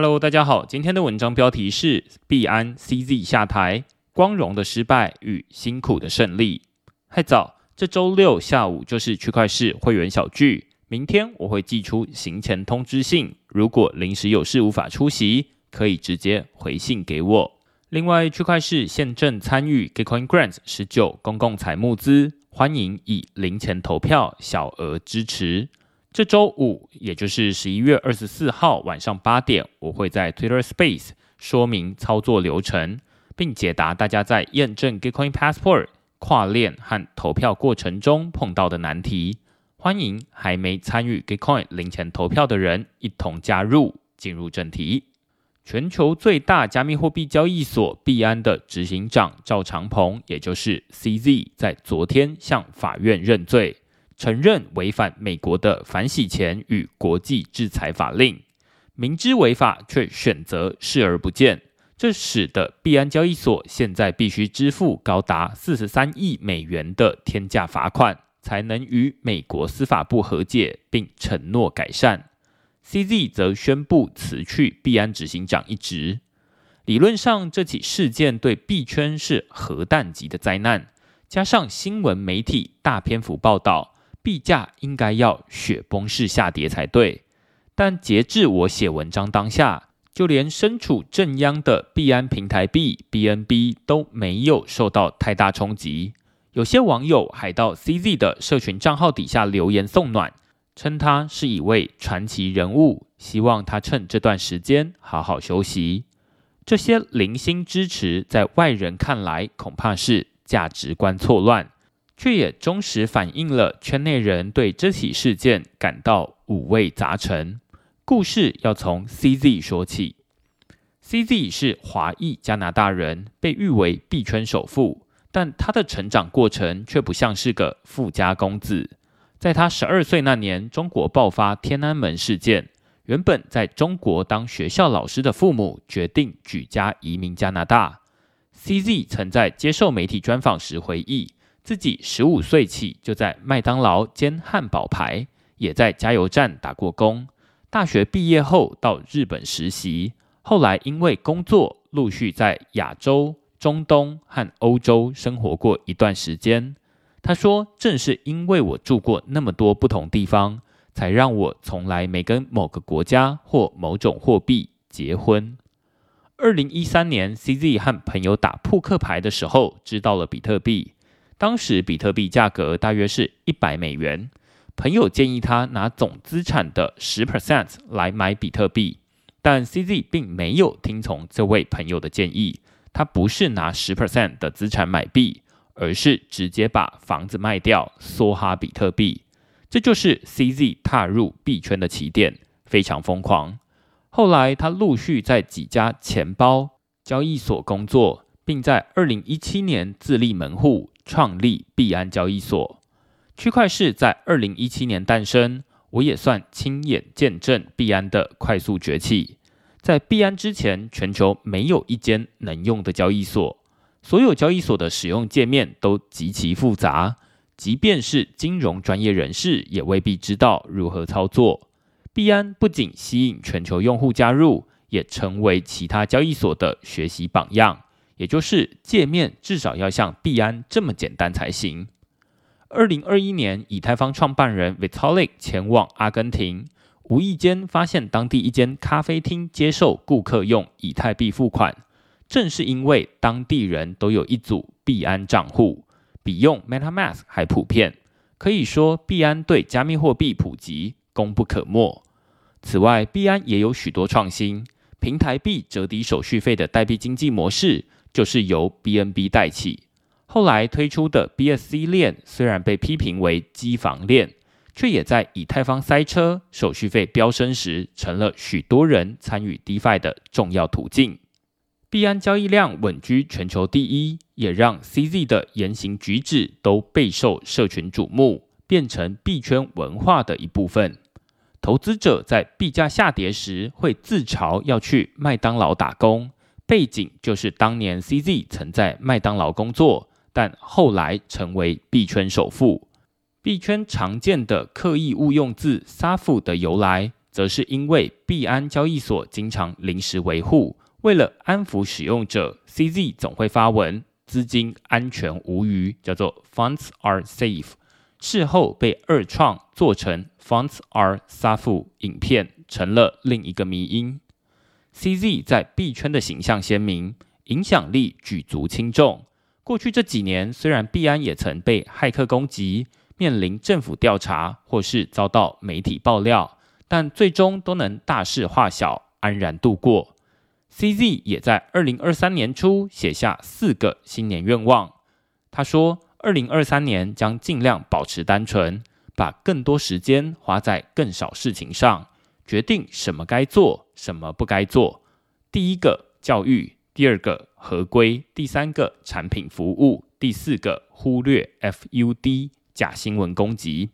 Hello，大家好，今天的文章标题是币安 CZ 下台，光荣的失败与辛苦的胜利。嗨早，这周六下午就是区块市会员小聚，明天我会寄出行前通知信，如果临时有事无法出席，可以直接回信给我。另外，区块市现正参与 g i c o i n Grants 十九公共财募资，欢迎以零钱投票小额支持。这周五，也就是十一月二十四号晚上八点，我会在 Twitter Space 说明操作流程，并解答大家在验证 Gitcoin Passport 跨链和投票过程中碰到的难题。欢迎还没参与 Gitcoin 零钱投票的人一同加入。进入正题，全球最大加密货币交易所币安的执行长赵长鹏，也就是 CZ，在昨天向法院认罪。承认违反美国的反洗钱与国际制裁法令，明知违法却选择视而不见，这使得币安交易所现在必须支付高达四十三亿美元的天价罚款，才能与美国司法部和解，并承诺改善。CZ 则宣布辞去币安执行长一职。理论上，这起事件对币圈是核弹级的灾难，加上新闻媒体大篇幅报道。币价应该要雪崩式下跌才对，但截至我写文章当下，就连身处正央的币安平台币 BNB 都没有受到太大冲击。有些网友还到 CZ 的社群账号底下留言送暖，称他是一位传奇人物，希望他趁这段时间好好休息。这些零星支持，在外人看来恐怕是价值观错乱。却也忠实反映了圈内人对这起事件感到五味杂陈。故事要从 CZ 说起。CZ 是华裔加拿大人，被誉为币圈首富，但他的成长过程却不像是个富家公子。在他十二岁那年，中国爆发天安门事件，原本在中国当学校老师的父母决定举家移民加拿大。CZ 曾在接受媒体专访时回忆。自己十五岁起就在麦当劳煎汉堡排，也在加油站打过工。大学毕业后到日本实习，后来因为工作陆续在亚洲、中东和欧洲生活过一段时间。他说：“正是因为我住过那么多不同地方，才让我从来没跟某个国家或某种货币结婚。”二零一三年，CZ 和朋友打扑克牌的时候，知道了比特币。当时比特币价格大约是一百美元，朋友建议他拿总资产的十 percent 来买比特币，但 CZ 并没有听从这位朋友的建议，他不是拿十 percent 的资产买币，而是直接把房子卖掉梭哈比特币，这就是 CZ 踏入币圈的起点，非常疯狂。后来他陆续在几家钱包交易所工作，并在二零一七年自立门户。创立币安交易所，区块市在二零一七年诞生，我也算亲眼见证币安的快速崛起。在币安之前，全球没有一间能用的交易所，所有交易所的使用界面都极其复杂，即便是金融专业人士也未必知道如何操作。币安不仅吸引全球用户加入，也成为其他交易所的学习榜样。也就是界面至少要像币安这么简单才行。二零二一年，以太坊创办人 Vitalik 前往阿根廷，无意间发现当地一间咖啡厅接受顾客用以太币付款。正是因为当地人都有一组币安账户，比用 MetaMask 还普遍，可以说币安对加密货币普及功不可没。此外，币安也有许多创新，平台币折抵手续费的代币经济模式。就是由 BNB 带起，后来推出的 BSC 链虽然被批评为机房链，却也在以太坊塞车、手续费飙升时，成了许多人参与 DeFi 的重要途径。币安交易量稳居全球第一，也让 CZ 的言行举止都备受社群瞩目，变成币圈文化的一部分。投资者在币价下跌时，会自嘲要去麦当劳打工。背景就是当年 CZ 曾在麦当劳工作，但后来成为币圈首富。币圈常见的刻意误用字 “SAF” 的由来，则是因为币安交易所经常临时维护，为了安抚使用者，CZ 总会发文资金安全无虞，叫做 Funds are safe。事后被二创做成 Funds are s a f 影片，成了另一个迷因。CZ 在币圈的形象鲜明，影响力举足轻重。过去这几年，虽然币安也曾被骇客攻击，面临政府调查，或是遭到媒体爆料，但最终都能大事化小，安然度过。CZ 也在二零二三年初写下四个新年愿望。他说：“二零二三年将尽量保持单纯，把更多时间花在更少事情上。”决定什么该做，什么不该做。第一个教育，第二个合规，第三个产品服务，第四个忽略 FUD 假新闻攻击。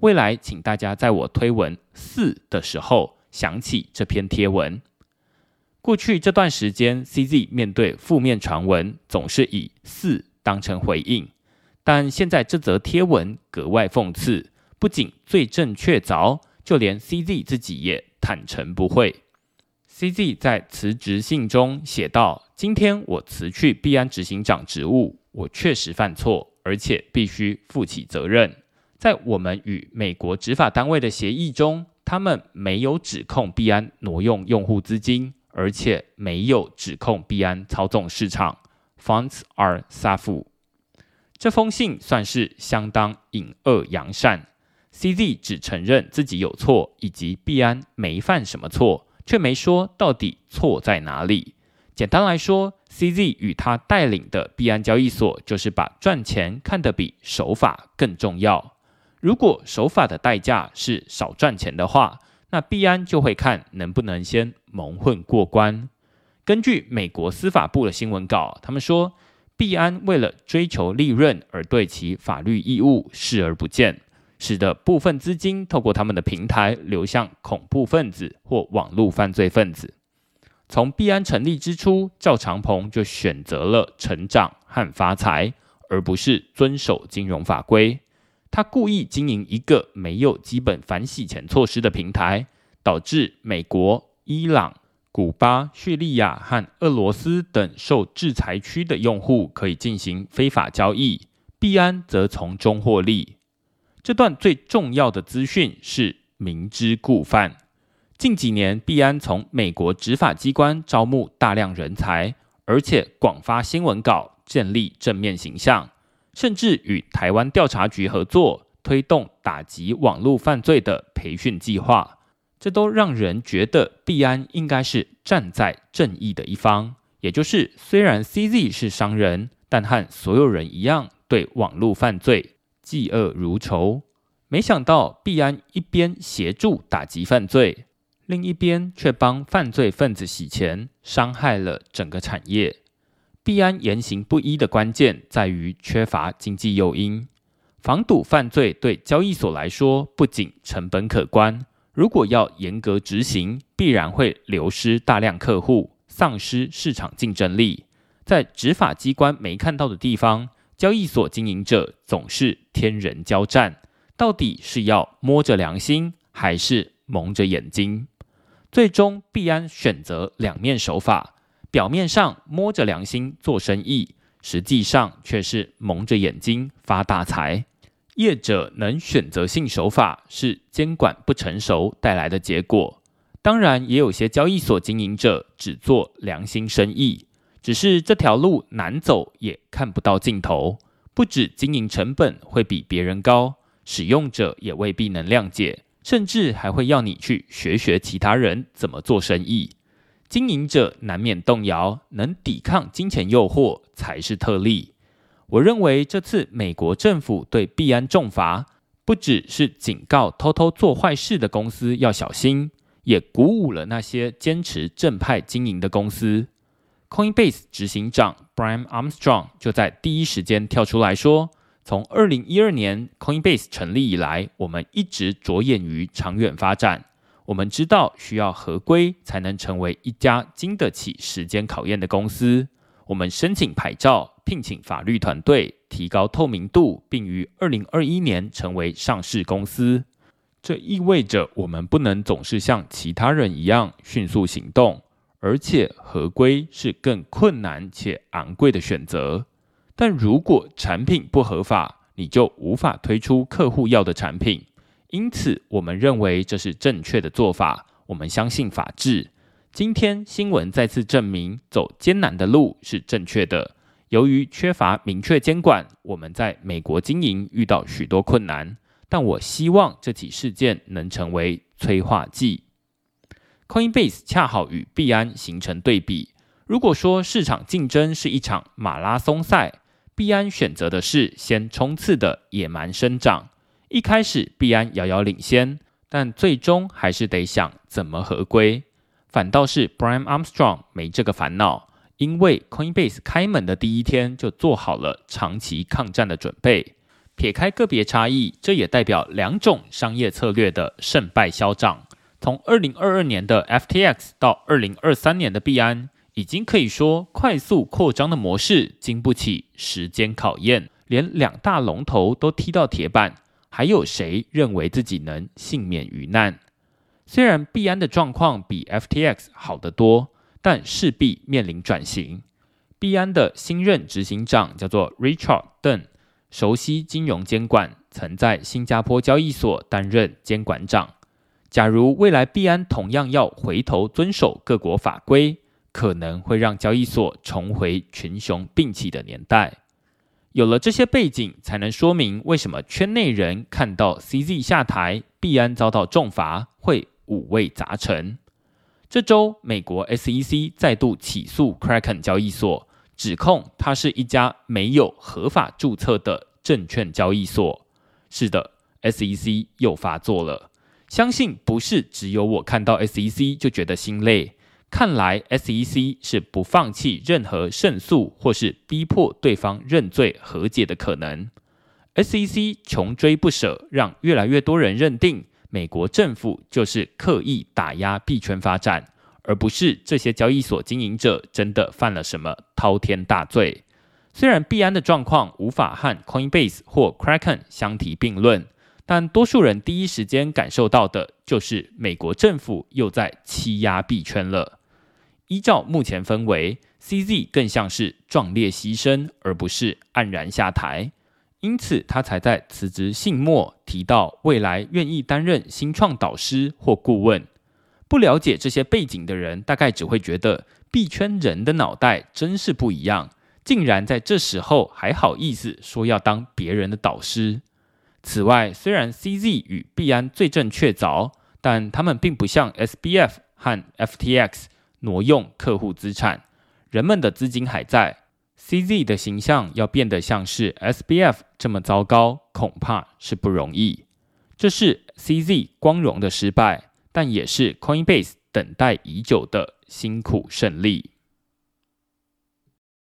未来，请大家在我推文四的时候想起这篇贴文。过去这段时间，CZ 面对负面传闻总是以四当成回应，但现在这则贴文格外讽刺，不仅罪证确凿。就连 CZ 自己也坦诚不讳。CZ 在辞职信中写道：“今天我辞去币安执行长职务，我确实犯错，而且必须负起责任。在我们与美国执法单位的协议中，他们没有指控币安挪用用户资金，而且没有指控币安操纵市场。Funds are safe。这封信算是相当隐恶扬善。” CZ 只承认自己有错，以及币安没犯什么错，却没说到底错在哪里。简单来说，CZ 与他带领的币安交易所就是把赚钱看得比守法更重要。如果守法的代价是少赚钱的话，那币安就会看能不能先蒙混过关。根据美国司法部的新闻稿，他们说，币安为了追求利润而对其法律义务视而不见。使得部分资金透过他们的平台流向恐怖分子或网络犯罪分子。从币安成立之初，赵长鹏就选择了成长和发财，而不是遵守金融法规。他故意经营一个没有基本反洗钱措施的平台，导致美国、伊朗、古巴、叙利亚和俄罗斯等受制裁区的用户可以进行非法交易，币安则从中获利。这段最重要的资讯是明知故犯。近几年，币安从美国执法机关招募大量人才，而且广发新闻稿，建立正面形象，甚至与台湾调查局合作，推动打击网络犯罪的培训计划。这都让人觉得币安应该是站在正义的一方，也就是虽然 CZ 是商人，但和所有人一样，对网络犯罪。嫉恶如仇，没想到币安一边协助打击犯罪，另一边却帮犯罪分子洗钱，伤害了整个产业。币安言行不一的关键在于缺乏经济诱因。防堵犯罪对交易所来说不仅成本可观，如果要严格执行，必然会流失大量客户，丧失市场竞争力。在执法机关没看到的地方。交易所经营者总是天人交战，到底是要摸着良心还是蒙着眼睛？最终，币安选择两面手法，表面上摸着良心做生意，实际上却是蒙着眼睛发大财。业者能选择性手法，是监管不成熟带来的结果。当然，也有些交易所经营者只做良心生意。只是这条路难走，也看不到尽头。不止经营成本会比别人高，使用者也未必能谅解，甚至还会要你去学学其他人怎么做生意。经营者难免动摇，能抵抗金钱诱惑才是特例。我认为这次美国政府对币安重罚，不只是警告偷偷做坏事的公司要小心，也鼓舞了那些坚持正派经营的公司。Coinbase 执行长 Brian Armstrong 就在第一时间跳出来说：“从二零一二年 Coinbase 成立以来，我们一直着眼于长远发展。我们知道需要合规才能成为一家经得起时间考验的公司。我们申请牌照，聘请法律团队，提高透明度，并于二零二一年成为上市公司。这意味着我们不能总是像其他人一样迅速行动，而且合规是更困难且昂贵的选择。但如果产品不合法，你就无法推出客户要的产品。因此，我们认为这是正确的做法。我们相信法治。今天新闻再次证明，走艰难的路是正确的。由于缺乏明确监管，我们在美国经营遇到许多困难。但我希望这起事件能成为催化剂。Coinbase 恰好与币安形成对比。如果说市场竞争是一场马拉松赛，币安选择的是先冲刺的野蛮生长。一开始币安遥遥领先，但最终还是得想怎么合规。反倒是 Brian Armstrong 没这个烦恼，因为 Coinbase 开门的第一天就做好了长期抗战的准备。撇开个别差异，这也代表两种商业策略的胜败消长。从二零二二年的 FTX 到二零二三年的币安，已经可以说快速扩张的模式经不起时间考验。连两大龙头都踢到铁板，还有谁认为自己能幸免于难？虽然币安的状况比 FTX 好得多，但势必面临转型。币安的新任执行长叫做 Richard Dunn。熟悉金融监管，曾在新加坡交易所担任监管长。假如未来币安同样要回头遵守各国法规，可能会让交易所重回群雄并起的年代。有了这些背景，才能说明为什么圈内人看到 CZ 下台，币安遭到重罚，会五味杂陈。这周，美国 SEC 再度起诉 Kraken 交易所。指控它是一家没有合法注册的证券交易所。是的，SEC 又发作了。相信不是只有我看到 SEC 就觉得心累。看来 SEC 是不放弃任何胜诉或是逼迫对方认罪和解的可能。SEC 穷追不舍，让越来越多人认定美国政府就是刻意打压币圈发展。而不是这些交易所经营者真的犯了什么滔天大罪。虽然币安的状况无法和 Coinbase 或 Kraken 相提并论，但多数人第一时间感受到的就是美国政府又在欺压币圈了。依照目前氛围，CZ 更像是壮烈牺牲，而不是黯然下台。因此，他才在辞职信末提到，未来愿意担任新创导师或顾问。不了解这些背景的人，大概只会觉得币圈人的脑袋真是不一样，竟然在这时候还好意思说要当别人的导师。此外，虽然 CZ 与币安罪证确凿，但他们并不像 SBF 和 FTX 挪用客户资产，人们的资金还在。CZ 的形象要变得像是 SBF 这么糟糕，恐怕是不容易。这是 CZ 光荣的失败。但也是 Coinbase 等待已久的辛苦胜利。